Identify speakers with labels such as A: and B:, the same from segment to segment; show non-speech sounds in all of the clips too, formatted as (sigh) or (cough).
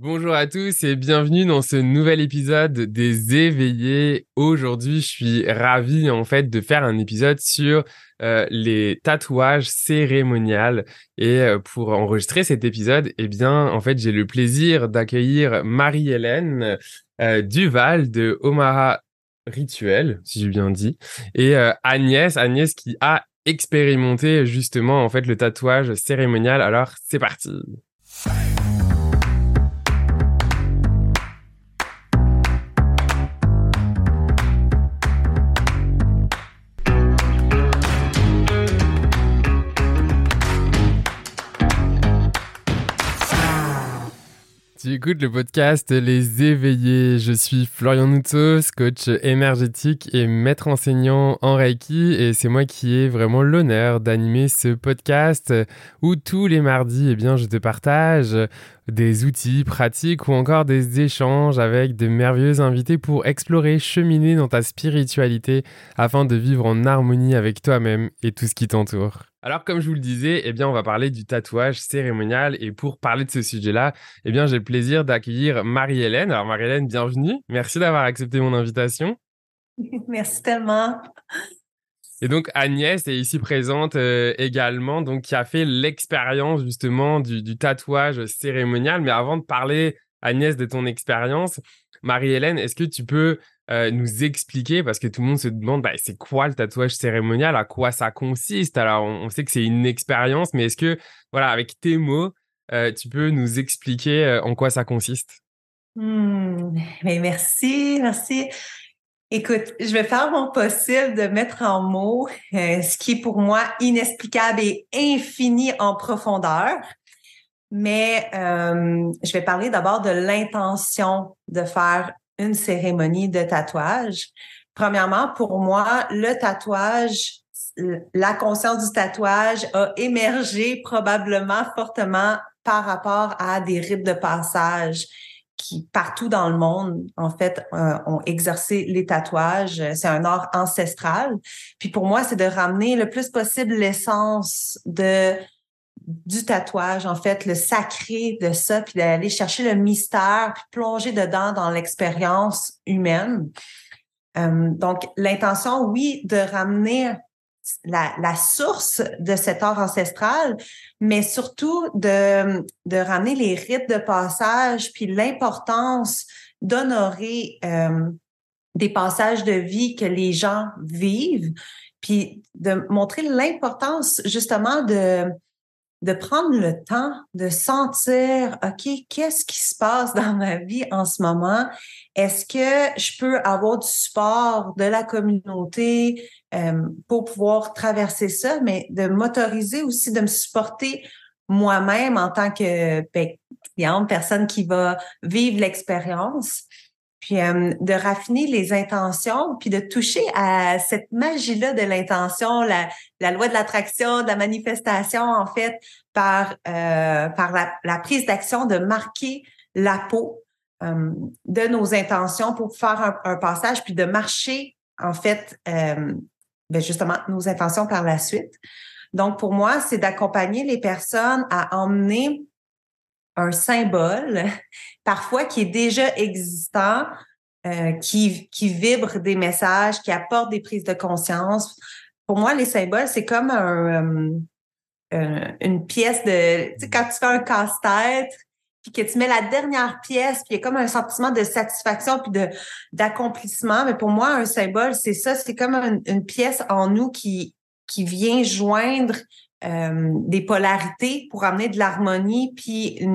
A: Bonjour à tous et bienvenue dans ce nouvel épisode des éveillés. Aujourd'hui, je suis ravi en fait de faire un épisode sur euh, les tatouages cérémoniales et euh, pour enregistrer cet épisode, eh bien en fait, j'ai le plaisir d'accueillir Marie-Hélène euh, Duval de Omaha Rituel, si j'ai bien dit, et Agnès, Agnès qui a expérimenté justement en fait le tatouage cérémonial. Alors, c'est parti. Tu écoutes le podcast Les Éveillés. Je suis Florian Noutos, coach énergétique et maître enseignant en Reiki. Et c'est moi qui ai vraiment l'honneur d'animer ce podcast où tous les mardis, eh bien, je te partage des outils pratiques ou encore des échanges avec de merveilleux invités pour explorer, cheminer dans ta spiritualité afin de vivre en harmonie avec toi-même et tout ce qui t'entoure. Alors, comme je vous le disais, eh bien, on va parler du tatouage cérémonial. Et pour parler de ce sujet-là, eh bien, j'ai le plaisir d'accueillir Marie-Hélène. Alors, Marie-Hélène, bienvenue. Merci d'avoir accepté mon invitation. (laughs)
B: Merci tellement.
A: Et donc, Agnès est ici présente euh, également, donc, qui a fait l'expérience justement du, tatouage cérémonial. Mais avant de parler, Agnès, de ton expérience, Marie-Hélène, est-ce que tu peux euh, nous expliquer, parce que tout le monde se demande, bah, c'est quoi le tatouage cérémonial, à quoi ça consiste? Alors, on, sait que c'est une expérience, mais est-ce que, voilà, avec tes mots, euh, tu peux nous expliquer en quoi ça consiste?
B: Mmh, merci, merci. Écoute, je vais faire mon possible de mettre en mots ce qui est pour moi inexplicable et infini en profondeur. Mais je vais parler d'abord de l'intention de faire une cérémonie de tatouage. Premièrement, pour moi, le tatouage, la conscience du tatouage a émergé probablement fortement par rapport à des rites de passage qui, partout dans le monde, en fait, euh, ont exercé les tatouages. C'est un art ancestral. Puis pour moi, c'est de ramener le plus possible l'essence de du tatouage, en fait, le sacré de ça, puis d'aller chercher le mystère, puis plonger dedans dans l'expérience humaine. Euh, donc, l'intention, oui, de ramener la, la, source de cet art ancestral, mais surtout de, de ramener les rites de passage, puis l'importance d'honorer euh, des passages de vie que les gens vivent, puis de montrer l'importance justement de de prendre le temps de sentir, OK, qu'est-ce qui se passe dans ma vie en ce moment? Est-ce que je peux avoir du support de la communauté euh, pour pouvoir traverser ça, mais de m'autoriser aussi de me supporter moi-même en tant que ben, personne qui va vivre l'expérience? Puis euh, de raffiner les intentions, puis de toucher à cette magie-là de l'intention, la, la loi de l'attraction, de la manifestation, en fait, par, euh, par la, prise d'action, de marquer la peau euh, de nos intentions pour faire un, passage, puis de marcher, en fait, ben justement, nos intentions par la suite. Donc, pour moi, c'est d'accompagner les personnes à emmener un symbole, parfois qui est déjà existant, euh, qui, qui vibre des messages, qui apporte des prises de conscience. Pour moi, les symboles, c'est comme un, euh, une pièce de... Tu sais, quand tu fais un casse-tête, puis que tu mets la dernière pièce, puis il y a comme un sentiment de satisfaction puis d'accomplissement. Mais pour moi, un symbole, c'est ça, c'est comme une, pièce en nous qui qui vient joindre euh, des polarités pour amener de l'harmonie, puis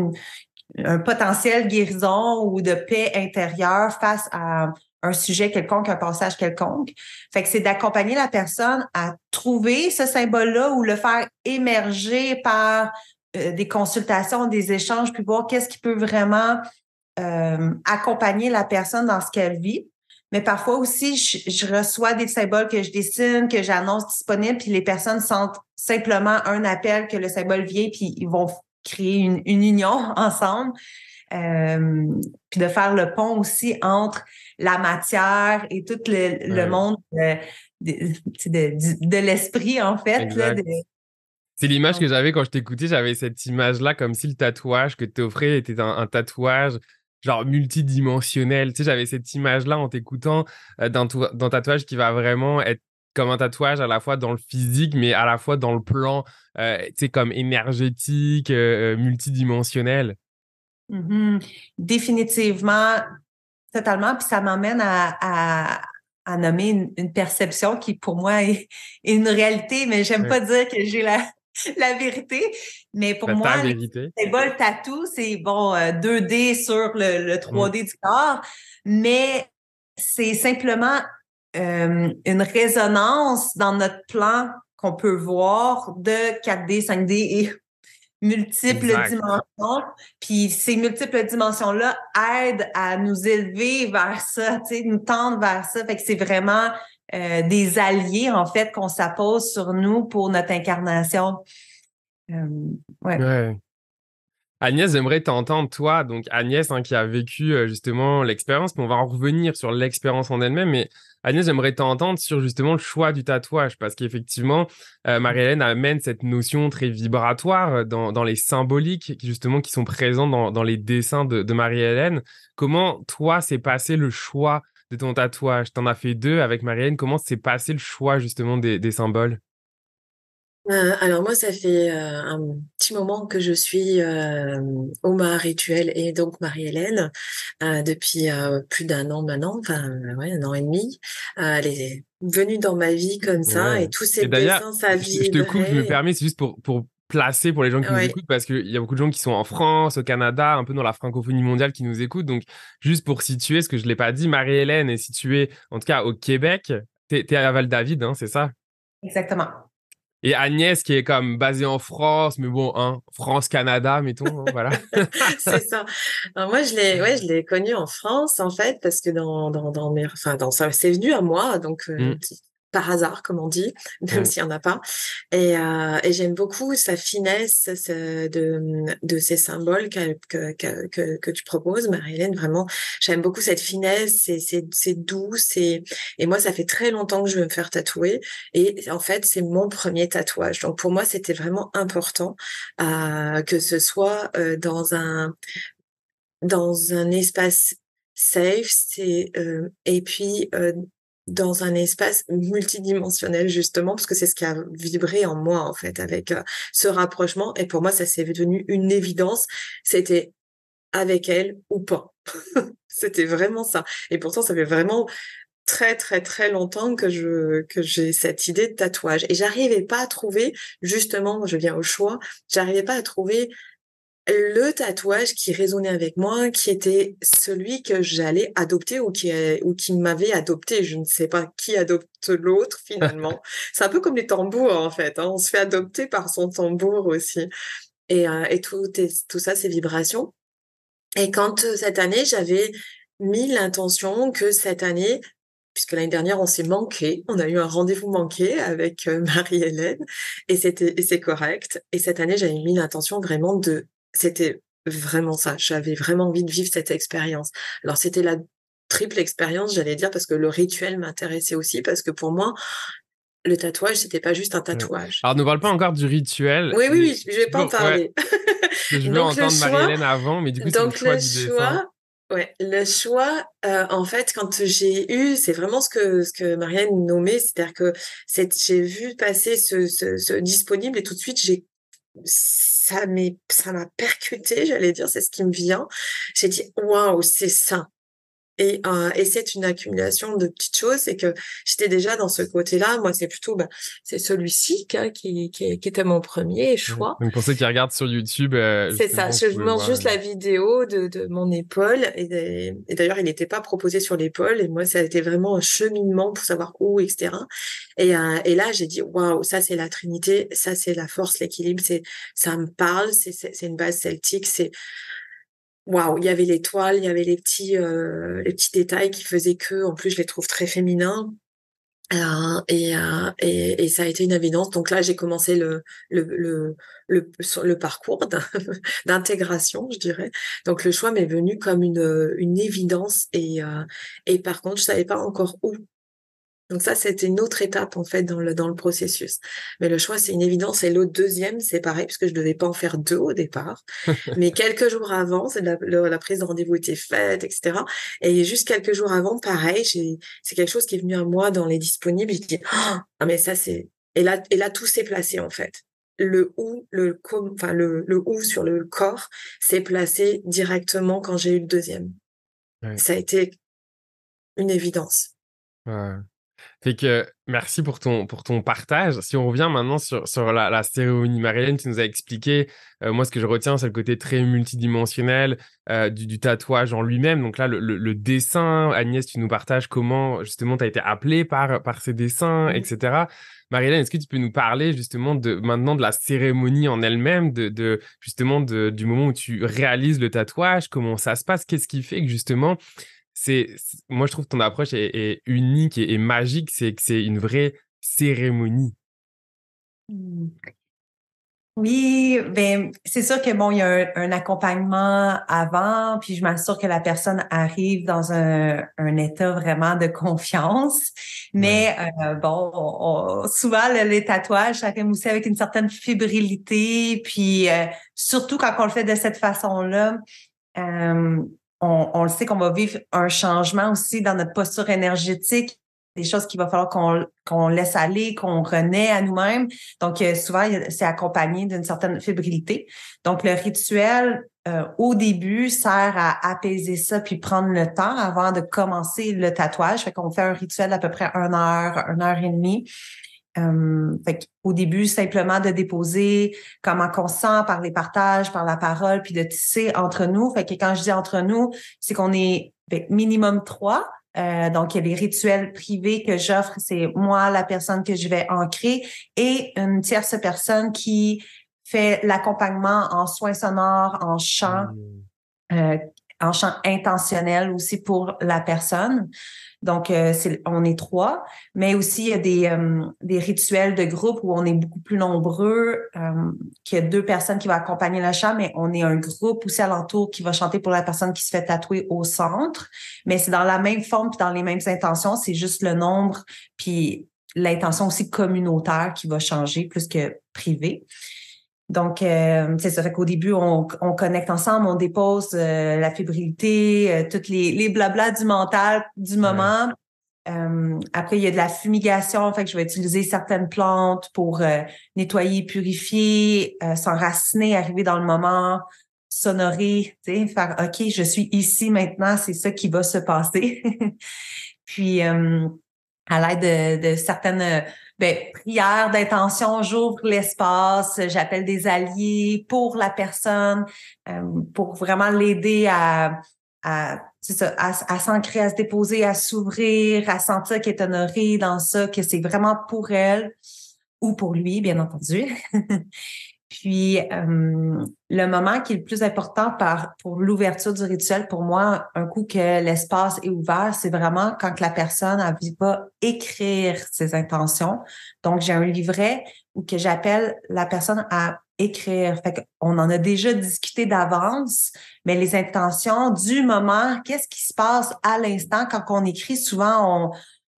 B: un potentiel guérison ou de paix intérieure face à un sujet quelconque, un passage quelconque. Fait que c'est d'accompagner la personne à trouver ce symbole-là ou le faire émerger par euh, des consultations, des échanges, puis voir qu'est-ce qui peut vraiment euh, accompagner la personne dans ce qu'elle vit. Mais parfois aussi, je, reçois des symboles que je dessine, que j'annonce disponibles, puis les personnes sentent simplement un appel que le symbole vient, puis ils vont créer une, union (laughs) ensemble. Euh, puis de faire le pont aussi entre la matière et tout le, monde de, de, l'esprit, en fait.
A: C'est l'image que j'avais quand je t'écoutais. J'avais cette image-là, comme si le tatouage que tu offrais était un, tatouage genre multidimensionnel. Tu sais, j'avais cette image-là en t'écoutant euh, d'un, tatouage qui va vraiment être comme un tatouage à la fois dans le physique, mais à la fois dans le plan, euh, tu sais, comme énergétique, euh, multidimensionnel.
B: Mmh Définitivement, totalement. Puis ça m'emmène à, à, nommer une, perception qui, pour moi, est, une réalité, mais j'aime pas dire que j'ai la, (laughs) la vérité. Mais pour moi, c'est pas le tatou, c'est bon, 2D euh, sur le, 3D mmh. du corps, mais c'est simplement euh, une résonance dans notre plan qu'on peut voir de 4D, 5D et (laughs) multiples dimensions. Puis ces multiples dimensions-là aident à nous élever vers ça, nous tendre vers ça. Fait que c'est vraiment euh, des alliés, en fait, qu'on s'appose sur nous pour notre incarnation. Euh, ouais.
A: Agnès, j'aimerais t'entendre, toi, donc Agnès, hein, qui a vécu euh, justement l'expérience, mais on va en revenir sur l'expérience en elle-même, mais Agnès, j'aimerais t'entendre sur justement le choix du tatouage, parce qu'effectivement, Marie-Hélène amène cette notion très vibratoire dans, les symboliques, justement, qui sont présents dans, les dessins de, Marie-Hélène. Comment, toi, s'est passé le choix de ton tatouage T'en as fait deux avec Marie-Hélène. Comment s'est passé le choix, justement, des symboles?
C: Euh, alors moi, ça fait euh, un petit moment que je suis euh, Oma Rituel et donc Marie-Hélène depuis plus d'un an maintenant, enfin ouais, un an et demi. elle est venue dans ma vie comme ça et tous ces dessins, ça
A: vie. Je te coupe, je me permets, c'est juste pour, pour placer pour les gens qui nous écoutent parce qu'il y a beaucoup de gens qui sont en France, au Canada, un peu dans la francophonie mondiale qui nous écoutent. Donc juste pour situer, ce que je l'ai pas dit, Marie-Hélène est située en tout cas au Québec. Tu es, à Val-David, hein, c'est ça?
B: Exactement.
A: Et Agnès qui est comme basée en France, mais bon, hein, France-Canada, mettons, hein, voilà. (laughs)
C: c'est ça. moi, je l'ai, ouais, je l'ai connue en France, en fait, parce que dans, dans, dans mes, enfin, dans ça, c'est venu à moi, donc, euh, mmh par hasard, comme on dit, (laughs) même s'il n'y en a pas. Et, euh, et j'aime beaucoup sa finesse de, de ces symboles que, que, que, que tu proposes, Marie-Hélène. Vraiment, j'aime beaucoup cette finesse, c'est, doux. C'est... Et moi, ça fait très longtemps que je veux me faire tatouer. Et en fait, c'est mon premier tatouage. Donc pour moi, c'était vraiment important euh, que ce soit euh, dans un dans un espace safe c'est euh, et puis euh, dans un espace multidimensionnel justement parce que c'est ce qui a vibré en moi en fait avec euh, ce rapprochement. Et pour moi ça s'est devenu une évidence. C'était avec elle ou pas. (laughs) C'était vraiment ça. Et pourtant ça fait vraiment très très très longtemps que je que j'ai cette idée de tatouage. Et j'arrivais pas à trouver justement je viens au choix j'arrivais pas à trouver le tatouage qui résonnait avec moi, qui était celui que j'allais adopter ou qui, ou qui m'avait adopté. Je ne sais pas qui adopte l'autre finalement. (laughs) c'est un peu comme les tambours en fait. Hein. On se fait adopter par son tambour aussi. Et, euh, et tout, tout ça, c'est vibrations. Et quand euh, cette année, j'avais mis l'intention que cette année, puisque l'année dernière on s'est manqué, on a eu un rendez-vous manqué avec euh, (laughs) Marie-Hélène et c'était c'est correct. Et cette année j'avais mis l'intention vraiment de c'était vraiment ça. J'avais vraiment envie de vivre cette expérience. Alors c'était la triple expérience, j'allais dire, parce que le rituel m'intéressait aussi, parce que pour moi, le tatouage, c'était pas juste un tatouage.
A: Alors, ne parle pas encore du rituel.
C: Oui, oui, oui, je vais pas en parler.
A: je (laughs) veux entendre Marie-Hélène avant, mais du coup, c'est le choix du choix,
C: Ouais, le choix, euh, en fait, quand j'ai eu, c'est vraiment ce que ce que Marianne nommait, c'est-à-dire que j'ai vu passer ce, ce, ce, disponible et tout de suite j'ai ça m'a percuté, j'allais dire, c'est ce qui me vient. J'ai dit, waouh, c'est ça. Et, euh, et c'est une accumulation de petites choses. C'est que j'étais déjà dans ce côté-là. Moi, c'est plutôt, ben, c'est celui-ci qui, qui, qui, était mon premier choix.
A: Donc pour ceux qui regardent sur YouTube, euh,
C: c'est ça. Je montre juste la vidéo de, de mon épaule. Et, et d'ailleurs, il n'était pas proposé sur l'épaule. Et moi, ça a été vraiment un cheminement pour savoir où, etc. Et, euh, et là, j'ai dit, waouh, ça c'est la Trinité, ça c'est la force, l'équilibre. C'est, ça me parle. C'est, c'est une base celtique. C'est waouh, il y avait l'étoile, il y avait les petits, euh, les petits détails qui faisaient que, en plus, je les trouve très féminins. Euh, et, euh, et, et, ça a été une évidence. Donc là, j'ai commencé le, le, le, le, le parcours (laughs) d'intégration, je dirais. Donc le choix m'est venu comme une, une évidence. Et, euh, et par contre, je savais pas encore où Donc ça, c'était une autre étape en fait dans le dans le processus. Mais le choix, c'est une évidence. Et l'autre deuxième, c'est pareil puisque je devais pas en faire deux au départ. (laughs) Mais quelques jours avant, c'est la, la, prise de rendez-vous était faite, etc. Et juste quelques jours avant, pareil, c'est quelque chose qui est venu à moi dans les disponibles. Je dis ah mais ça c'est et là et là tout s'est placé en fait. Le où, le enfin le, le où sur le corps s'est placé directement quand j'ai eu le deuxième. Ça a été une évidence.
A: Ouais. Fait que merci pour ton, pour ton partage. Si on revient maintenant sur, sur la, la cérémonie, Marilyn, tu nous as expliqué, euh, moi ce que je retiens, c'est le côté très multidimensionnel euh, du, du, tatouage en lui-même. Donc là, le, le, dessin, Agnès, tu nous partages comment justement tu as été appelé par, par ces dessins, etc. Marilyn, est-ce que tu peux nous parler justement de maintenant de la cérémonie en elle-même, de, de, justement de, du moment où tu réalises le tatouage, comment ça se passe, qu'est-ce qui fait que justement c'est moi je trouve que ton approche est, unique et, magique, c'est que c'est une vraie cérémonie.
B: Mmh. Oui, ben c'est sûr que bon, il y a un, accompagnement avant, puis je m'assure que la personne arrive dans un, un état vraiment de confiance. Mais euh, bon, souvent les tatouages, ça rime aussi avec une certaine fébrilité, puis euh, surtout quand on le fait de cette façon-là. Euh, on, le sait qu'on va vivre un changement aussi dans notre posture énergétique des choses qu'il va falloir qu'on laisse aller, qu'on renaît à nous-mêmes. Donc, euh, souvent, c'est accompagné d'une certaine fébrilité. Donc, le rituel, euh, au début, sert à apaiser ça, puis prendre le temps avant de commencer le tatouage. Fait qu'on fait un rituel d'à peu près une heure, une heure et demie. Euh, au début, simplement de déposer comment on sent par les partages, par la parole, puis de tisser entre nous. Fait que quand je dis entre nous, c'est qu'on est ben, minimum trois. Euh, donc, il y a les rituels privés que j'offre, c'est moi, la personne que je vais ancrer, et une tierce personne qui fait l'accompagnement en soins sonores, en chant, mmh. euh, en chant intentionnel aussi pour la personne. Donc, euh, on est trois, mais aussi il y a des, euh, des rituels de groupe où on est beaucoup plus nombreux, euh, qu'il y a deux personnes qui vont accompagner le chant, mais on est un groupe aussi alentour qui va chanter pour la personne qui se fait tatouer au centre. Mais c'est dans la même forme puis dans les mêmes intentions, c'est juste le nombre puis l'intention aussi communautaire qui va changer plus que privé. Donc, euh, c'est ça. Fait qu'au début, on, connecte ensemble, on dépose euh, la fébrilité, euh, toutes les, les blablas du mental du moment. après, il y a de la fumigation. Fait que je vais utiliser certaines plantes pour nettoyer, purifier, s'enraciner, arriver dans le moment, sonorer, faire OK, je suis ici maintenant, c'est ça qui va se passer. (laughs) Puis, à l'aide de, de certaines ben, prière d'intention, j'ouvre l'espace, j'appelle des alliés pour la personne, euh, pour vraiment l'aider à, à, ça, à, s'ancrer, à se déposer, à s'ouvrir, à sentir qu'elle est honorée dans ça, que c'est vraiment pour elle ou pour lui, bien entendu. (laughs) Puis euh, le moment qui est le plus important par, pour l'ouverture du rituel, pour moi, un coup que l'espace est ouvert, c'est vraiment quand la personne pas écrire ses intentions. Donc, j'ai un livret où que j'appelle la personne à écrire. Fait on en a déjà discuté d'avance, mais les intentions du moment, qu'est-ce qui se passe à l'instant quand on écrit, souvent on,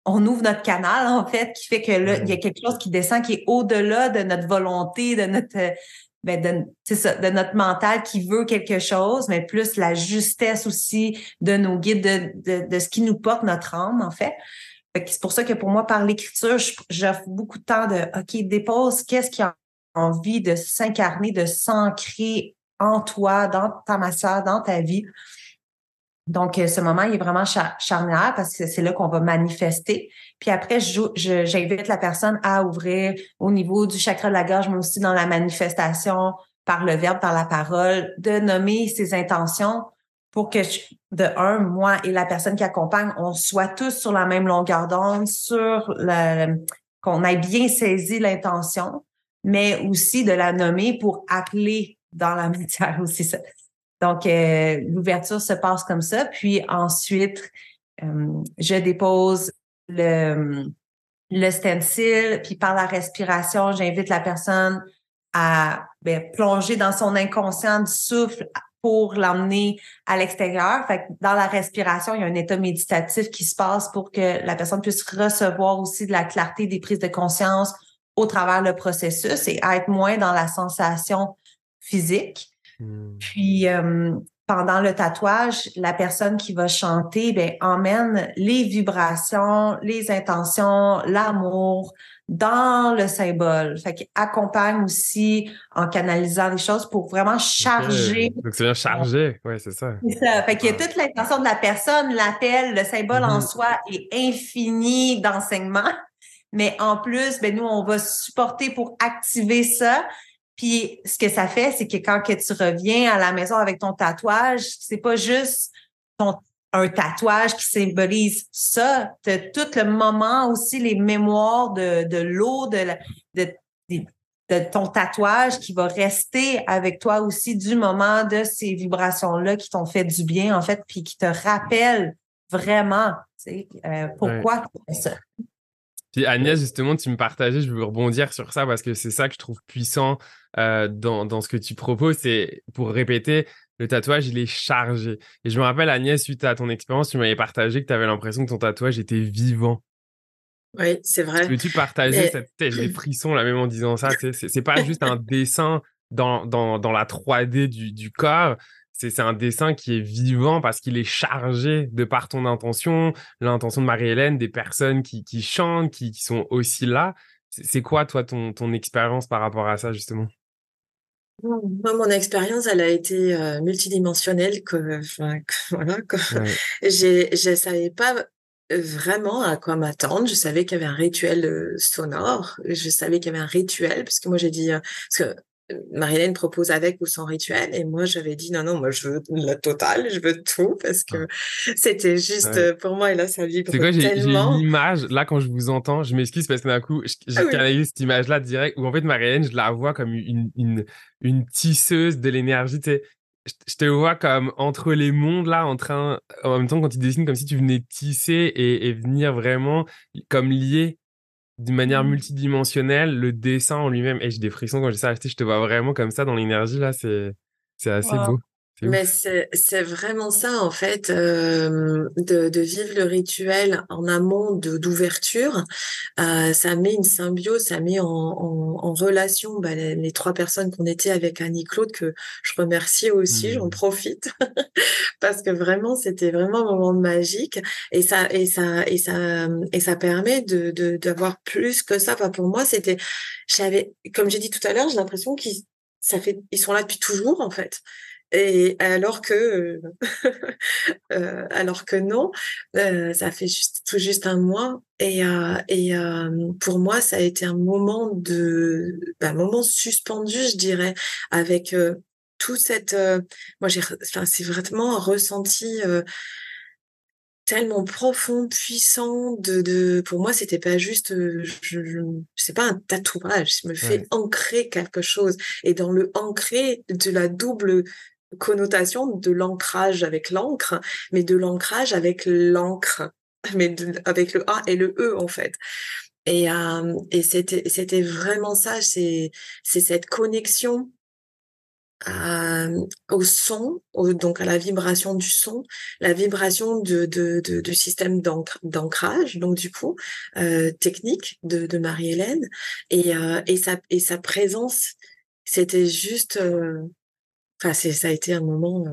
B: on ouvre notre canal, en fait, qui fait que là, il y a quelque chose qui descend, qui est au-delà de notre volonté, de notre, ben de, ça, de notre mental qui veut quelque chose, mais plus la justesse aussi de nos guides, de, de, ce qui nous porte notre âme, en fait. c'est pour ça que pour moi, par l'écriture, j'offre beaucoup de temps de, OK, dépose qu'est-ce qui a envie de s'incarner, de s'ancrer en toi, dans ta matière, dans ta vie? Donc, euh, ce moment, il est vraiment charnière parce que c'est là qu'on va manifester. Puis après, j'invite la personne à ouvrir au niveau du chakra de la gorge, mais aussi dans la manifestation par le verbe, par la parole, de nommer ses intentions pour que, de un, moi et la personne qui accompagne, on soit tous sur la même longueur d'onde, sur le, qu'on ait bien saisi l'intention, mais aussi de la nommer pour appeler dans la (laughs) matière aussi. Donc, euh, l'ouverture se passe comme ça. Puis ensuite, euh, je dépose le, le stencil, puis par la respiration, j'invite la personne à ben, plonger dans son inconscient du souffle pour l'emmener à l'extérieur. Fait que dans la respiration, il y a un état méditatif qui se passe pour que la personne puisse recevoir aussi de la clarté des prises de conscience au travers le processus et être moins dans la sensation physique. Hmm. Puis euh, pendant le tatouage, la personne qui va chanter ben, emmène les vibrations, les intentions, l'amour, dans le symbole. Fait qu'il accompagne aussi en canalisant les choses pour vraiment charger.
A: Donc, c'est bien chargé. Oui, c'est ça.
B: C'est ça. Fait qu'il y a toute l'intention de la personne, l'appel, le symbole en mm-hmm. soi est infini d'enseignement. Mais en plus, ben, nous, on va supporter pour activer ça. Puis, ce que ça fait, c'est que quand que tu reviens à la maison avec ton tatouage, c'est pas juste ton un tatouage qui symbolise ça. Tu tout le moment aussi, les mémoires de, de l'eau, de, de, de, ton tatouage qui va rester avec toi aussi du moment de ces vibrations-là qui t'ont fait du bien, en fait, puis qui te rappellent vraiment tu sais, euh, pourquoi tu fais ça.
A: Puis Agnès, justement, tu me partageais, je veux rebondir sur ça parce que c'est ça que je trouve puissant euh, dans, dans ce que tu proposes. C'est pour répéter, le tatouage, il est chargé. Et je me rappelle, Agnès, suite à ton expérience, tu m'avais partagé que tu avais l'impression que ton tatouage était vivant.
C: Oui, c'est vrai.
A: Peux-tu partager cette tête, les (clears throat) frissons, là, même en disant ça C'est pas juste un dessin dans, dans, dans la 3D du, du corps, c'est un dessin qui est vivant parce qu'il est chargé de par ton intention, l'intention de Marie-Hélène, des personnes qui, qui chantent, qui, qui, sont aussi là. C'est quoi, toi, ton, ton expérience par rapport à ça, justement?
C: Moi, mon expérience, elle a été euh, multidimensionnelle. (laughs) Que, voilà, je ne savais pas vraiment à quoi m'attendre. Je savais qu'il y avait un rituel euh, sonore. Je savais qu'il y avait un rituel, parce que moi, j'ai dit, euh, parce que Marilène propose avec ou sans rituel et moi j'avais dit non non moi je veux la totale je veux tout parce que c'était juste pour moi et là ça vibre
A: quoi, j'ai une image là quand je vous entends je m'excuse parce que d'un coup j'ai ah cette image là direct où en fait Marilène je la vois comme une une, une tisseuse de l'énergie tu sais. Je te vois comme entre les mondes là en train en même temps quand tu dessines comme si tu venais tisser et, et venir vraiment comme lier d'une manière mmh. multidimensionnelle, le dessin en lui-même. Et j'ai des frissons quand j'ai ça acheté. Je te vois vraiment comme ça dans l'énergie là. C'est c'est assez beau.
C: Mais c'est vraiment ça, en fait, euh, de, de, vivre le rituel en amont d'ouverture. Euh, ça met une symbiose, ça met en, en, en relation bah, les, trois personnes qu'on était avec Annie-Claude, que je remercie aussi, j'en mmh. profite, (laughs) parce que vraiment, c'était vraiment un moment magique. Et ça, et ça, et ça, et ça permet de d'avoir plus que ça. Enfin, pour moi, c'était, j'avais, comme j'ai dit tout à l'heure, j'ai l'impression qu'ils ça fait, ils sont là depuis toujours, en fait. Et alors que, (laughs) euh, alors que non, euh, ça fait juste, tout juste un mois. Et, euh, et pour moi, ça a été un moment de, ben, un moment suspendu, je dirais, avec tout cette. moi, j'ai, enfin, c'est vraiment un ressenti tellement profond, puissant. De, de pour moi, c'était pas juste, je, je c'est pas un tatouage. Je me fais ancrer quelque chose. Et dans le ancrer de la double connotation de l'ancrage avec l'encre, mais de l'ancrage avec l'encre, mais avec le A et le E en fait. Et, euh, et c'était c'était vraiment ça, c'est c'est cette connexion euh, au son, donc à la vibration du son, la vibration de, de, de du système d'ancrage, donc du coup euh, technique de, de Marie-Hélène, et, euh, et sa et sa présence, c'était juste euh, Enfin, ça a été un moment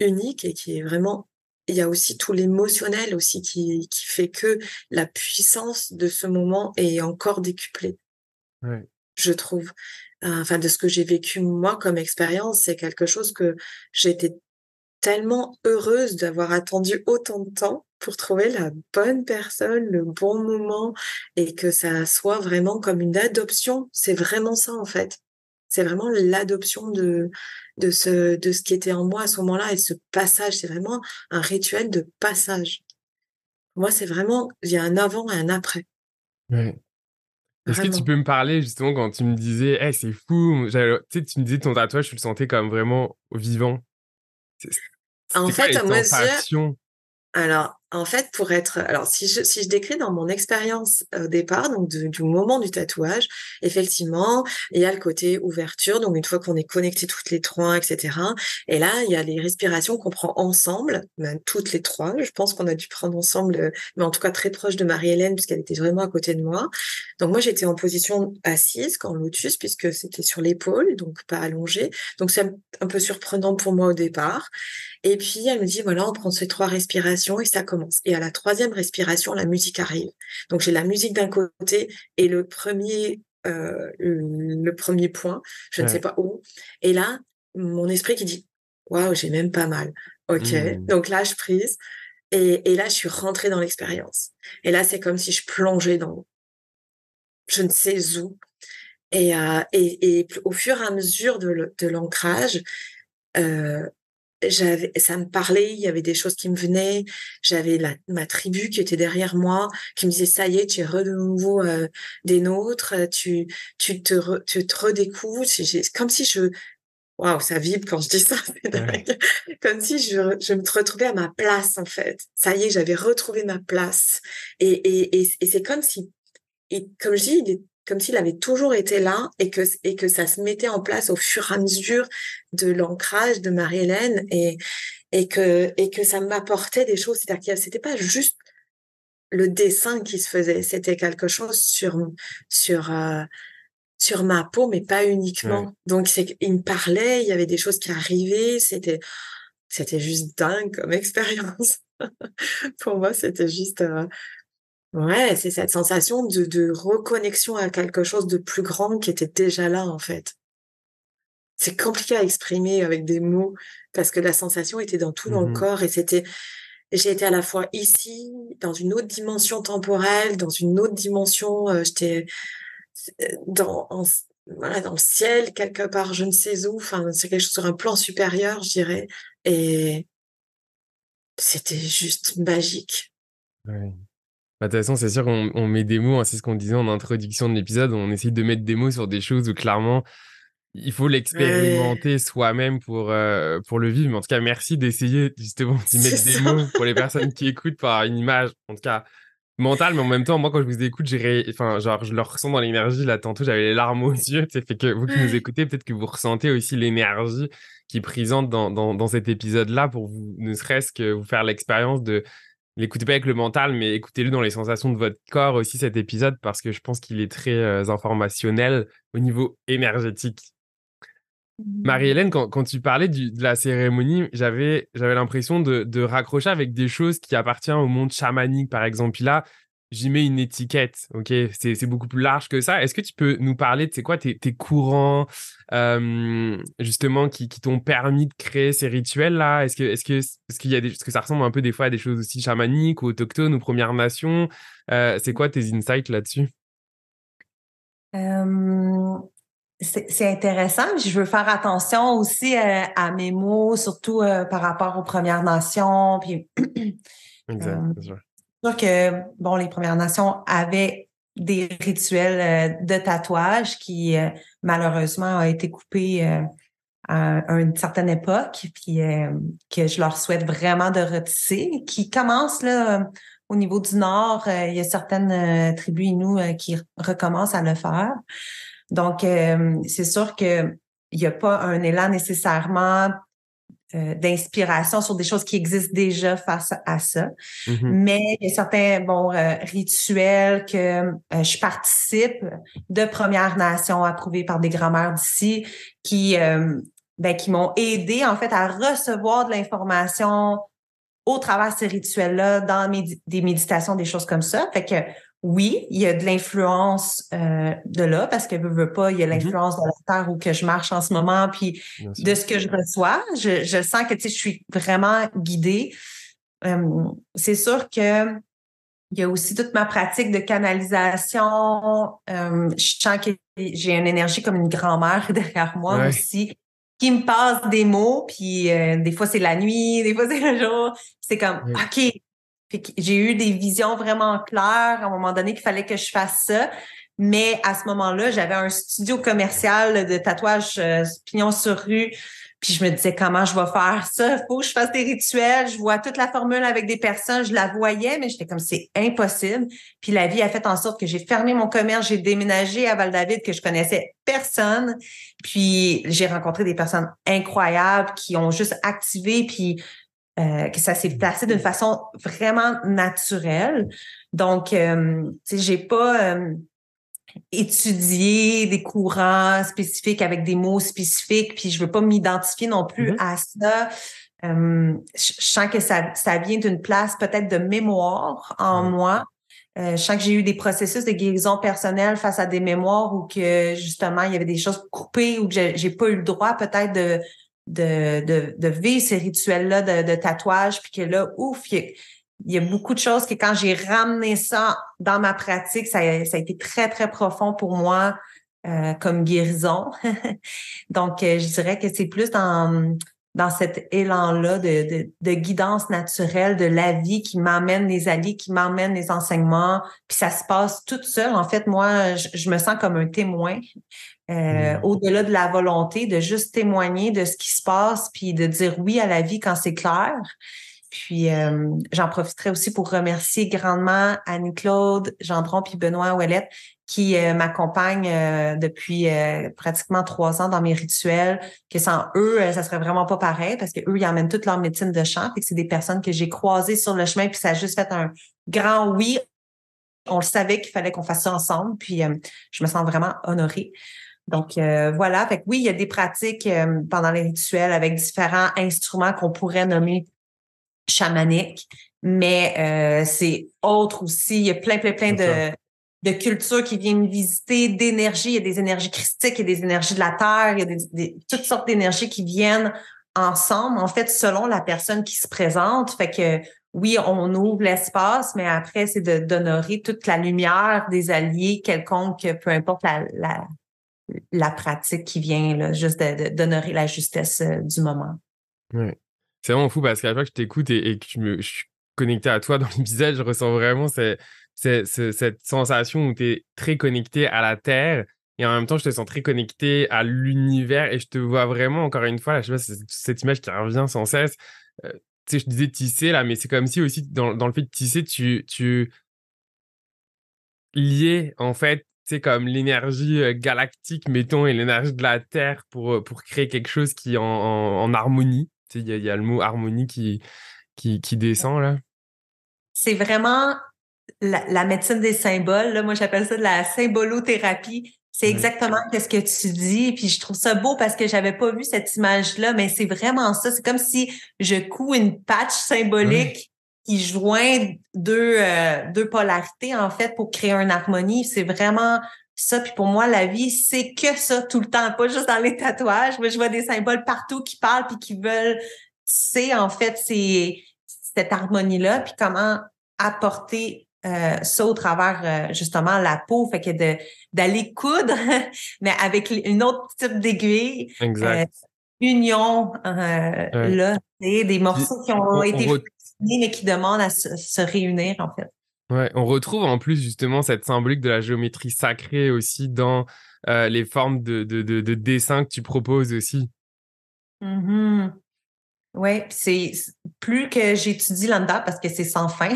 C: unique et qui est vraiment. Il y a aussi tout l'émotionnel aussi qui, qui fait que la puissance de ce moment est encore décuplée. Je trouve. Enfin, de ce que j'ai vécu moi comme expérience, c'est quelque chose que j'étais tellement heureuse d'avoir attendu autant de temps pour trouver la bonne personne, le bon moment et que ça soit vraiment comme une adoption. C'est vraiment ça en fait. C'est vraiment l'adoption de, de, ce, de ce qui était en moi à ce moment-là et ce passage. C'est vraiment un rituel de passage. moi, c'est vraiment, il y a un avant et un après.
A: Est-ce que tu peux me parler justement quand tu me disais, hey, c'est fou, tu me disais ton tatouage, tu le sentais comme vraiment vivant.
C: En fait, à mesure, alors, en fait, pour être, alors si je, si je décris dans mon expérience au départ, donc du moment du tatouage, effectivement, il y a le côté ouverture, donc une fois qu'on est connecté toutes les trois, etc. Et là, il y a les respirations qu'on prend ensemble, même toutes les trois. Je pense qu'on a dû prendre ensemble, mais en tout cas très proche de Marie-Hélène puisqu'elle était vraiment à côté de moi. Donc moi, j'étais en position assise, quand lotus, puisque c'était sur l'épaule, donc pas allongée. Donc c'est un peu surprenant pour moi au départ. Et puis elle me dit voilà, on prend ces trois respirations et ça commence. Et à la troisième respiration, la musique arrive. Donc j'ai la musique d'un côté et le premier euh, le premier point, je ne sais pas où. Et là, mon esprit qui dit waouh, j'ai même pas mal. Ok, mmh. donc là je prise et, et là je suis rentrée dans l'expérience. Et là c'est comme si je plongeais dans je ne sais où. Et, euh, et, et, au fur et à mesure de l'ancrage, euh, j'avais ça me parlait il y avait des choses qui me venaient. J'avais ma tribu qui était derrière moi qui me disait ça y est tu es de nouveau euh, des nôtres tu tu te tu te redécouvres. C'est comme si je waouh ça vibre quand je dis ça comme si je, je me retrouvais à ma place en fait. Ça y est j'avais retrouvé ma place. Et et, et, et c'est comme si et comme je dis il est comme s'il avait toujours été là et que, et que ça se mettait en place au fur et à mesure de l'ancrage de Marie-Hélène et, et, que, et que ça m'apportait des choses. C'est-à-dire que c'était pas juste le dessin qui se faisait, c'était quelque chose sur, sur, euh, sur ma peau, mais pas uniquement. Donc, c'est, il me parlait, il y avait des choses qui arrivaient, c'était, c'était juste dingue comme (laughs) expérience. Pour moi, c'était juste, euh, Ouais, c'est cette sensation de, de reconnexion à quelque chose de plus grand qui était déjà là, en fait. C'est compliqué à exprimer avec des mots parce que la sensation était dans tout dans le mmh corps et c'était, j'ai à la fois ici, dans une autre dimension temporelle, dans une autre dimension, euh, j'étais euh, dans, voilà, dans le ciel, quelque part, je ne sais où, enfin, c'est quelque chose sur un plan supérieur, je dirais. Et c'était juste magique.
A: De toute façon, c'est sûr qu'on on met des mots, hein, c'est ce qu'on disait en introduction de l'épisode, on essaye de mettre des mots sur des choses où clairement, il faut l'expérimenter soi-même pour, euh, pour le vivre. Mais en tout cas, merci d'essayer justement d'y mettre des mots pour les (laughs) personnes qui écoutent par une image, en tout cas mentale, mais en même temps, moi, quand je vous écoute, enfin, genre, je le ressens dans l'énergie. Là, tantôt, j'avais les larmes aux yeux. C'est fait que vous qui nous écoutez, peut-être que vous ressentez aussi l'énergie qui est présente dans, dans, dans cet épisode-là pour vous, ne serait-ce que vous faire l'expérience de l'écoutez pas avec le mental, mais écoutez-le dans les sensations de votre corps aussi cet épisode parce que je pense qu'il est très euh, informationnel au niveau énergétique. Mmh. Marie-Hélène, quand, tu parlais de la cérémonie, j'avais l'impression de, de, raccrocher avec des choses qui appartiennent au monde chamanique, par exemple. là, j'y mets une étiquette, ok? C'est beaucoup plus large que ça. Est-ce que tu peux nous parler de quoi tes, tes courants, euh, justement, qui, qui t'ont permis de créer ces rituels-là? Est-ce que, est-ce que, est-ce qu'il y a des, que ça ressemble un peu des fois à des choses aussi chamaniques ou autochtones ou Premières Nations euh, C'est quoi tes insights là-dessus?
B: Euh, c'est intéressant. Je veux faire attention aussi à mes mots, surtout par rapport aux Premières Nations. Puis, (clears throat) exact, sûr que, bon, les Premières Nations avaient des rituels euh, de tatouage qui, euh, malheureusement, ont été coupés euh, à, une certaine époque, puis que je leur souhaite vraiment de retisser, qui commencent là au niveau du Nord. il y a certaines tribus nous qui recommencent à le faire. Donc, c'est sûr que il n'y a pas un élan nécessairement euh, d'inspiration sur des choses qui existent déjà face à ça. Mm-hmm. Mais il y a certains bons euh, rituels que euh, je participe de Premières Nations approuvées par des grands-mères d'ici qui, ben, qui m'ont aidé en fait à recevoir de l'information au travers de ces rituels-là, dans des méditations, des choses comme ça. Fait que oui, il y a de l'influence euh, de là, parce que je veux pas, il y a mm-hmm. l'influence de la terre où que je marche en ce moment, puis de ce que je reçois. Je, je sens que tu sais, je suis vraiment guidée. Euh, c'est sûr que il y a aussi toute ma pratique de canalisation. Euh, je sens que j'ai une énergie comme une grand-mère (laughs) derrière moi aussi qui me passe des mots, puis des fois c'est la nuit, des fois c'est le jour. C'est comme, OK, j'ai eu des visions vraiment claires à un moment donné qu'il fallait que je fasse ça. Mais à ce moment-là, j'avais un studio commercial de tatouage euh, pignon sur rue Puis je me disais comment je vais faire ça, faut que je fasse des rituels, je vois toute la formule avec des personnes, je la voyais, mais j'étais comme c'est impossible. Puis la vie a fait en sorte que j'ai fermé mon commerce, j'ai déménagé à Val-David que je connaissais personne. Puis j'ai rencontré des personnes incroyables qui ont juste activé puis euh, que ça s'est placé d'une façon vraiment naturelle. Donc, euh, tu sais, j'ai pas euh, étudié des courants spécifiques avec des mots spécifiques, puis je veux pas m'identifier non plus mm-hmm. à ça. je sens que ça, ça vient d'une place peut-être de mémoire en moi. je sens que j'ai eu des processus de guérison personnelle face à des mémoires où que justement il y avait des choses coupées ou que j'ai pas eu le droit peut-être de de, de, de vivre ces rituels-là de, de, tatouage, puis que là, ouf, il y, a, beaucoup de choses que quand j'ai ramené ça dans ma pratique, ça, ça a été très, très profond pour moi euh, comme guérison. (laughs) Donc, euh, je dirais que c'est plus dans, dans cet élan-là de, de, de, guidance naturelle de la vie qui m'amène les alliés, qui m'emmène les enseignements. Puis ça se passe toute seule. En fait, moi, je me sens comme un témoin euh, mm. au-delà de la volonté de juste témoigner de ce qui se passe, puis de dire oui à la vie quand c'est clair. Puis euh, j'en profiterai aussi pour remercier grandement Annie-Claude, Gendron puis Benoît Ouellette qui euh, m'accompagnent depuis pratiquement trois ans dans mes rituels, que sans eux, ça serait vraiment pas pareil parce que eux, ils emmènent toute leur médecine de chant, puis c'est des personnes que j'ai croisées sur le chemin, puis ça a juste fait un grand oui. On le savait qu'il fallait qu'on fasse ça ensemble, puis je me sens vraiment honorée. Donc euh, voilà, fait que oui, il y a des pratiques euh, pendant les rituels avec différents instruments qu'on pourrait nommer chamaniques, mais euh, c'est autre aussi. Il y a plein, plein, plein de, de cultures qui viennent visiter, d'énergie. Il y a des énergies christiques, il y a des énergies de la terre, il y a des, toutes sortes d'énergies qui viennent ensemble, en fait, selon la personne qui se présente. Fait que oui, on ouvre l'espace, mais après, c'est d'honorer toute la lumière des alliés quelconque, peu importe la, la, la pratique qui vient, là, juste d'honorer la justesse euh, du moment.
A: Ouais. C'est vraiment fou parce qu'à chaque fois que je t'écoute et, que je, me, suis connecté à toi dans (laughs) l'épisode, je ressens vraiment cette, cette sensation où tu es très connecté à la Terre et en même temps, je te sens très connecté à l'univers et je te vois vraiment, encore une fois, là, je sais pas, cette image qui revient sans cesse. Euh, tu sais, je disais tisser là, mais c'est comme si aussi dans, dans, le fait de tisser, tu, tu liais en fait c'est comme l'énergie galactique, mettons, et l'énergie de la Terre pour, pour créer quelque chose qui est en, en, harmonie. Il y, y, a le mot harmonie qui, qui, qui descend là.
B: C'est vraiment la, médecine des symboles. Là. Moi, j'appelle ça de la symbolothérapie. C'est exactement ce que tu dis. Puis je trouve ça beau parce que j'avais pas vu cette image-là, mais c'est vraiment ça. C'est comme si je couds une patch symbolique qui joint deux, euh, deux polarités, en fait, pour créer une harmonie. C'est vraiment ça. Puis pour moi, la vie, c'est que ça tout le temps, pas juste dans les tatouages. mais je vois des symboles partout qui parlent puis qui veulent, c'est en fait, c'est cette harmonie-là, puis comment apporter euh, ça au travers euh, justement la peau, fait que de d'aller coudre, (laughs) mais avec une autre type d'aiguille. Exact. union là, des morceaux qui ont été mais qui demandent à se, réunir, en fait.
A: Ouais, on retrouve en plus justement cette symbolique de la géométrie sacrée aussi dans euh, les formes de, de, de, dessin que tu proposes aussi.
B: Mm-hmm. Oui, c'est plus que j'étudie là-dedans parce que c'est sans fin.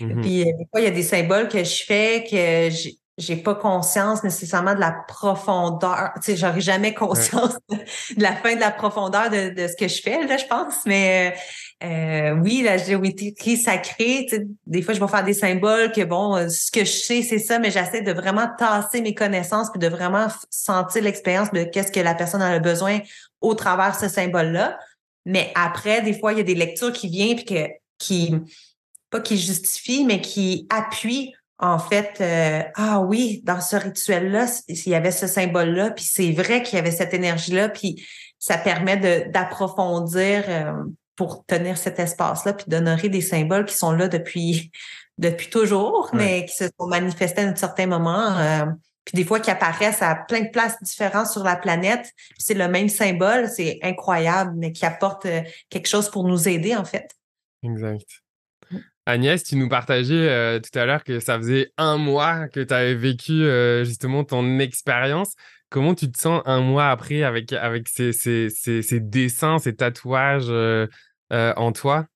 B: Mm-hmm. Puis euh, des fois, il y a des symboles que je fais que j'ai pas conscience nécessairement de la profondeur. Tu sais, j'aurais jamais conscience de la fin de la profondeur de, de, ce que je fais, là, je pense. Mais euh, oui, la géométrie sacrée, tu sais, des fois, je vais faire des symboles que, bon, euh, ce que je sais, c'est ça, mais j'essaie de vraiment tasser mes connaissances puis de vraiment sentir l'expérience de qu'est-ce que la personne a besoin au travers de ce symbole-là. Mais après, des fois, il y a des lectures qui viennent puis que, qui, pas qui justifient, mais qui appuient en fait, euh, ah oui, dans ce rituel-là, il y avait ce symbole-là, puis c'est vrai qu'il y avait cette énergie-là, puis ça permet d'approfondir euh, pour tenir cet espace-là, puis d'honorer des symboles qui sont là depuis (laughs) depuis toujours, mais qui se sont manifestés à un certain moment. Euh, puis des fois qui apparaissent à plein de places différentes sur la planète. C'est le même symbole, c'est incroyable, mais qui apporte quelque chose pour nous aider, en fait.
A: Exact. Agnès, tu nous partageais tout à l'heure que ça faisait un mois que tu avais vécu justement ton expérience. Comment tu te sens un mois après avec, avec ces, ces, ces, dessins, ces tatouages en toi?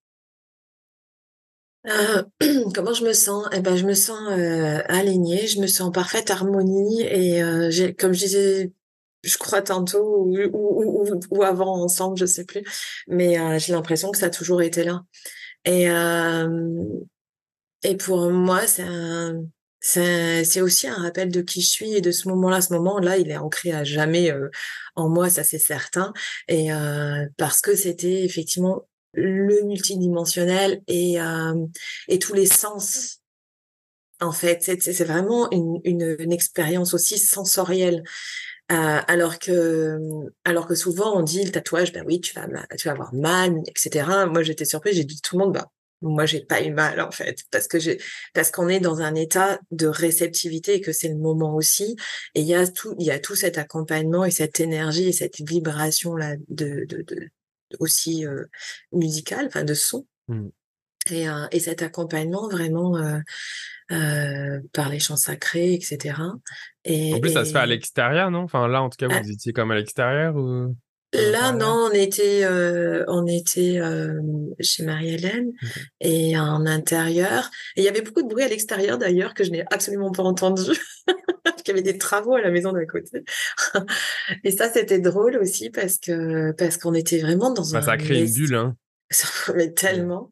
A: (clears throat)
C: comment je me sens? Eh ben, je me sens alignée, je me sens en parfaite harmonie et j'ai, comme je disais je crois tantôt ou, ou, ou, avant ensemble, je sais plus. Mais euh, j'ai l'impression que ça a toujours été là. Et euh, et pour moi, c'est c'est aussi un rappel de qui je suis et de ce moment-là. Ce moment-là, il est ancré à jamais euh, en moi, ça c'est certain. Et euh, parce que c'était effectivement le multidimensionnel et et tous les sens en fait. C'est vraiment une, une, une expérience aussi sensorielle. Euh, alors que alors que souvent on dit le tatouage ben oui tu vas tu vas avoir mal etc moi j'étais surprise j'ai dit tout le monde bah moi j'ai pas eu mal en fait parce que j'ai parce qu'on est dans un état de réceptivité et que c'est le moment aussi et il y a tout il y a tout cet accompagnement et cette énergie et cette vibration là de, de, de aussi musicale enfin de son mmh. et, et cet accompagnement vraiment par les chants sacrés, etc.
A: Et, en plus, ça se fait à l'extérieur, non? Enfin, là, en tout cas, vous ah. étiez comme à l'extérieur ou
C: Là, non, on était, euh, on était euh, chez Marie-Hélène et en intérieur. Et il y avait beaucoup de bruit à l'extérieur d'ailleurs que je n'ai absolument pas entendu. Qu'il y avait des travaux à la maison d'à côté. (laughs) et ça, c'était drôle aussi parce que parce qu'on était vraiment dans
A: bah,
C: un.
A: Ça a créé une bulle, hein. (laughs)
C: mais tellement.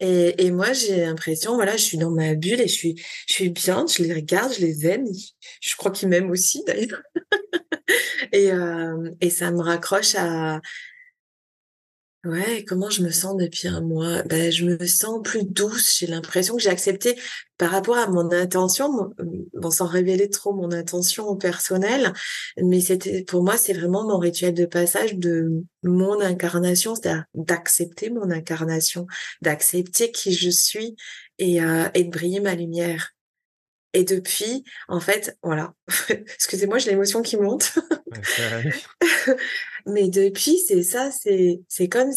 C: Et, et moi, j'ai l'impression, voilà, je suis dans ma bulle et je suis, je suis bien, je les regarde, je les aime. Je crois qu'ils m'aiment aussi, d'ailleurs. (laughs) et, euh, et ça me raccroche à, Ouais, comment je me sens depuis un mois? Ben, je me sens plus douce. J'ai l'impression que j'ai accepté par rapport à mon intention, bon, sans révéler trop mon intention personnelle, mais c'était, pour moi, c'est vraiment mon rituel de passage de mon incarnation, c'est-à-dire d'accepter mon incarnation, d'accepter qui je suis et, euh, et de briller ma lumière. Et depuis, en fait, voilà. (laughs) Excusez-moi, j'ai l'émotion qui monte. (laughs) mais depuis, c'est ça, c'est, c'est comme,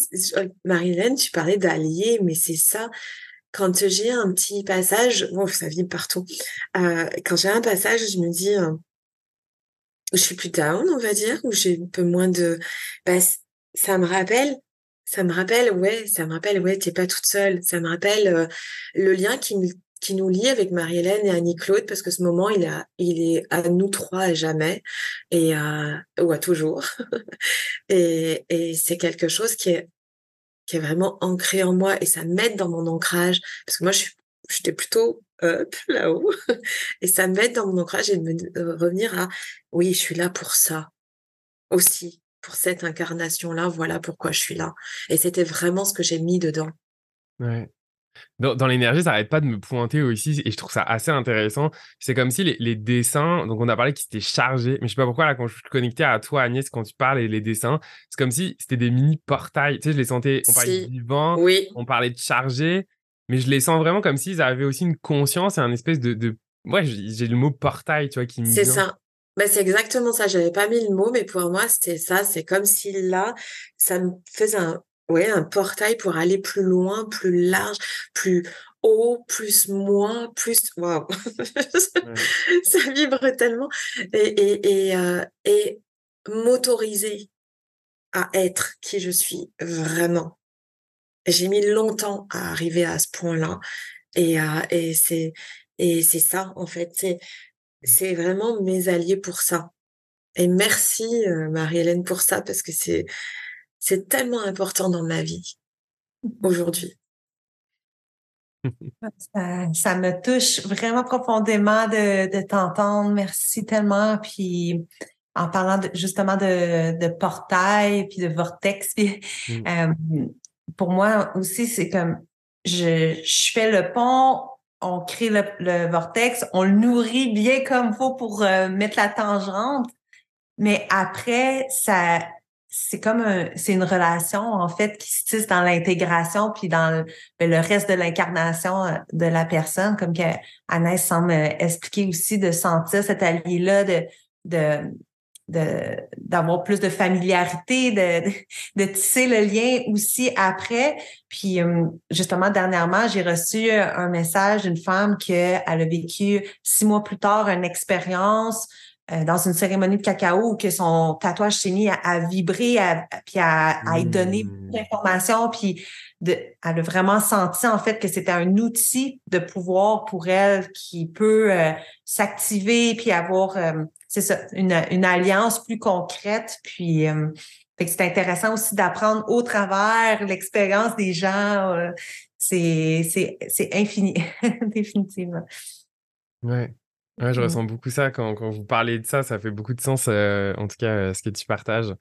C: Marilène, tu parlais d'allier, mais c'est ça. Quand j'ai un petit passage, bon, ça vit partout. Euh, quand j'ai un passage, je me dis, euh, je suis plus down, on va dire, ou j'ai un peu moins de, bah, ça me rappelle ça me rappelle, ouais, ça me rappelle, ouais, t'es pas toute seule. Ça me rappelle euh, le lien qui, qui nous lie avec Marie-Hélène et Annie-Claude parce que ce moment, il, est à nous trois à jamais et à, ou à toujours. (laughs) et c'est quelque chose qui est, qui est vraiment ancré en moi et ça m'aide dans mon ancrage parce que moi, je j'étais plutôt up (laughs) là-haut et ça m'aide dans mon ancrage et de me revenir à oui, je suis là pour ça aussi, pour cette incarnation-là, voilà pourquoi je suis là. Et c'était vraiment ce que j'ai mis dedans.
A: Ouais. Dans, l'énergie, ça n'arrête pas de me pointer aussi, et je trouve ça assez intéressant. C'est comme si les, dessins, donc on a parlé qu'ils étaient chargés, mais je sais pas pourquoi, là, quand je suis connecté à toi, Agnès, quand tu parles et les dessins, c'est comme si c'était des mini portails. Tu sais, je les sentais, on parlait de vivant,
C: oui.
A: on parlait de chargé, mais je les sens vraiment comme s'ils avaient aussi une conscience et un espèce de. de... Ouais, j'ai le mot portail, tu vois, qui me
C: C'est ça. Ben, c'est exactement ça. J'avais pas mis le mot, mais pour moi, c'était ça. C'est comme si là, ça me faisait un, ouais, un portail pour aller plus loin, plus large, plus haut, plus moins, plus waouh, (laughs) ça vibre tellement et et et, euh, et m'autoriser à être qui je suis vraiment. J'ai mis longtemps à arriver à ce point-là et euh, et c'est et c'est ça en fait, c'est mmh. c'est vraiment mes alliés pour ça. Et merci euh, Marie-Hélène pour ça parce que c'est c'est tellement important dans ma vie aujourd'hui. (laughs)
B: Ça, me touche vraiment profondément de, de t'entendre. Merci tellement. Puis en parlant justement de, de portail puis de vortex, (laughs) mmh. euh, pour moi aussi, c'est comme je, je fais le pont, on crée le, vortex, on le nourrit bien comme faut pour euh, mettre la tangente. Mais après, ça, c'est comme c'est une relation en fait qui se tisse dans l'intégration puis dans le, ben, le reste de l'incarnation euh, de la personne comme que semble expliquer aussi de sentir cet allié là de de d'avoir plus de familiarité, de, de, tisser le lien aussi après. Puis euh, justement, dernièrement, j'ai reçu un message d'une femme qui a vécu six mois plus tard une expérience euh, dans une cérémonie de cacao où que son tatouage s'est mis à, vibrer, à, puis à, à y donner mmh. d'informations, puis de, elle a vraiment senti en fait que c'était un outil de pouvoir pour elle qui peut euh, s'activer puis avoir euh, c'est ça une, une, alliance plus concrète puis euh, c'est intéressant aussi d'apprendre au travers l'expérience des gens c'est c'est c'est infini (laughs) définitivement
A: ouais Ouais, je mmh. ressens beaucoup ça quand, quand vous parlez de ça, ça fait beaucoup de sens, en tout cas, ce que tu partages.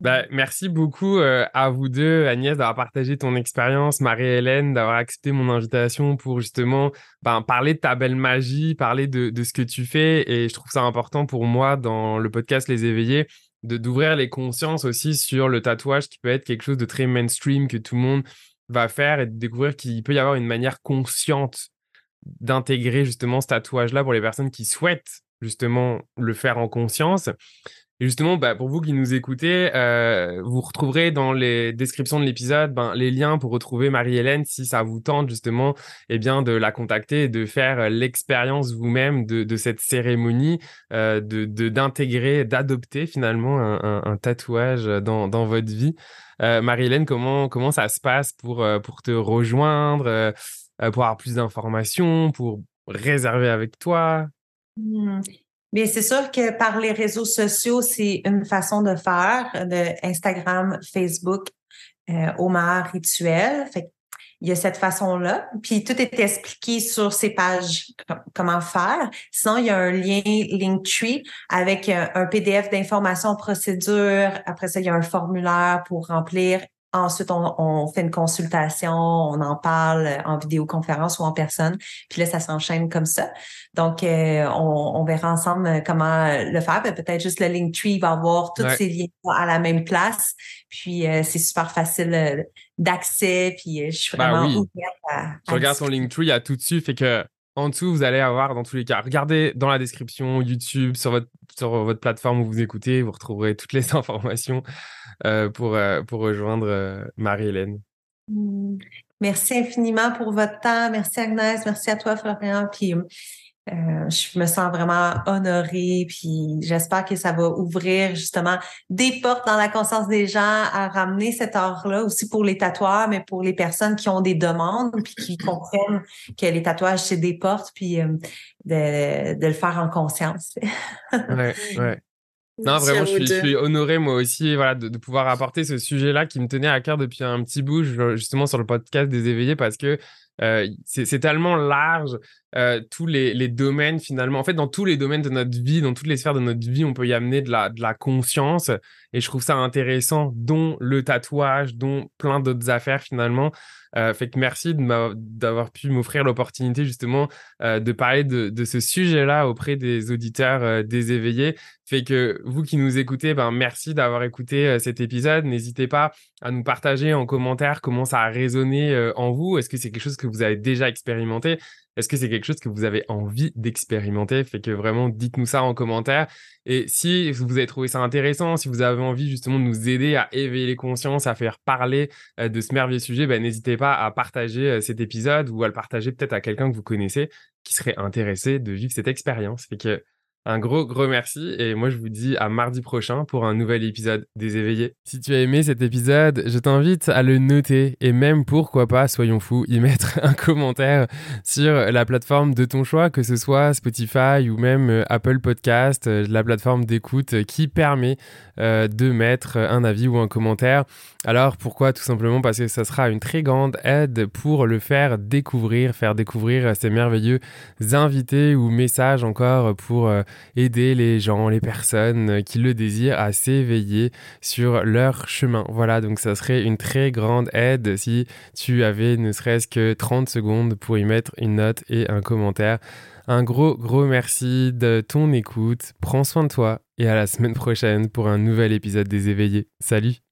A: Bah, merci beaucoup euh, à vous deux, Agnès, d'avoir partagé ton expérience, Marie-Hélène, d'avoir accepté mon invitation pour justement ben, parler de ta belle magie, parler de, de, ce que tu fais. Et je trouve ça important pour moi dans le podcast Les Éveillés d'ouvrir les consciences aussi sur le tatouage qui peut être quelque chose de très mainstream que tout le monde va faire et de découvrir qu'il peut y avoir une manière consciente d'intégrer justement ce tatouage-là pour les personnes qui souhaitent justement le faire en conscience. Et justement, bah, pour vous qui nous écoutez, euh, vous retrouverez dans les descriptions de l'épisode ben, les liens pour retrouver Marie-Hélène si ça vous tente justement eh bien, de la contacter et de faire euh, l'expérience vous-même de, cette cérémonie, euh, d'intégrer, d'adopter finalement un, tatouage dans, dans votre vie. Marie-Hélène, comment, comment ça se passe pour, pour te rejoindre, pour avoir plus d'informations, pour réserver avec toi?
B: Mmh. Bien, c'est sûr que par les réseaux sociaux, c'est une façon de faire, de Instagram, Facebook, euh, Omar Rituel. Fait il y a cette façon-là. Puis tout est expliqué sur ces pages comment faire. Sinon, il y a un lien Linktree avec un, un PDF d'informations procédures. Après ça, il y a un formulaire pour remplir Ensuite, on, fait une consultation, on en parle en vidéoconférence ou en personne. Puis là, ça s'enchaîne comme ça. Donc, euh, on, verra ensemble comment le faire. Peut-être juste le Linktree va avoir tous ces liens à la même place. Puis, euh, c'est super facile euh, d'accès. Puis, je suis ben vraiment ouverte
A: à, Je regarde son Linktree, il y a tout dessus. Fait que en dessous, vous allez avoir dans tous les cas. Regardez dans la description YouTube, sur votre, sur votre plateforme où vous écoutez, vous retrouverez toutes les (laughs) informations euh, pour, euh, pour rejoindre euh, Marie-Hélène.
B: Mmh. Merci infiniment pour votre temps. Merci Agnès. Merci à toi, Florian. Je me sens vraiment honorée. Puis, j'espère que ça va ouvrir justement des portes dans la conscience des gens à ramener cet art-là aussi pour les tatoueurs, mais pour les personnes qui ont des demandes puis qui comprennent que les tatouages, c'est des portes. Puis, de, de le faire en conscience.
A: ouais, ouais. (laughs) Non, vraiment, je suis, honoré moi aussi voilà, de, pouvoir apporter ce sujet-là qui me tenait à cœur depuis un petit bout, justement sur le podcast des éveillés, parce que euh, c'est tellement large, euh, tous les, domaines finalement. En fait, dans tous les domaines de notre vie, dans toutes les sphères de notre vie, on peut y amener de la, de la conscience. Et je trouve ça intéressant, dont le tatouage, dont plein d'autres affaires finalement. Euh, fait que merci d'avoir pu m'offrir l'opportunité justement euh, de parler de, de ce sujet-là auprès des auditeurs euh, des éveillés. Fait que vous qui nous écoutez, ben merci d'avoir écouté cet épisode. N'hésitez pas à nous partager en commentaire comment ça a résonné en vous. Est-ce que c'est quelque chose que vous avez déjà expérimenté? Est-ce que c'est quelque chose que vous avez envie d'expérimenter? Fait que vraiment, dites-nous ça en commentaire. Et si vous avez trouvé ça intéressant, si vous avez envie justement de nous aider à éveiller les consciences, à faire parler euh, de ce merveilleux sujet, ben, n'hésitez pas à partager euh, cet épisode ou à le partager peut-être à quelqu'un que vous connaissez qui serait intéressé de vivre cette expérience. Fait que un gros, gros merci et moi je vous dis à mardi prochain pour un nouvel épisode des éveillés. Si tu as aimé cet épisode, je t'invite à le noter et même pourquoi pas, soyons fous, y (laughs) mettre un commentaire sur la plateforme de ton choix, que ce soit Spotify ou même euh, Apple Podcast, euh, la plateforme d'écoute qui permet euh, de mettre un avis ou un commentaire. Alors pourquoi Tout simplement? Parce que ça sera une très grande aide pour le faire découvrir, faire découvrir ces merveilleux invités ou messages encore pour aider les gens, les personnes qui le désirent à s'éveiller sur leur chemin. Voilà, donc ça serait une très grande aide si tu avais ne serait-ce que 30 secondes pour y mettre une note et un commentaire. Un gros, gros merci de ton écoute. Prends soin de toi et à la semaine prochaine pour un nouvel épisode des éveillés. Salut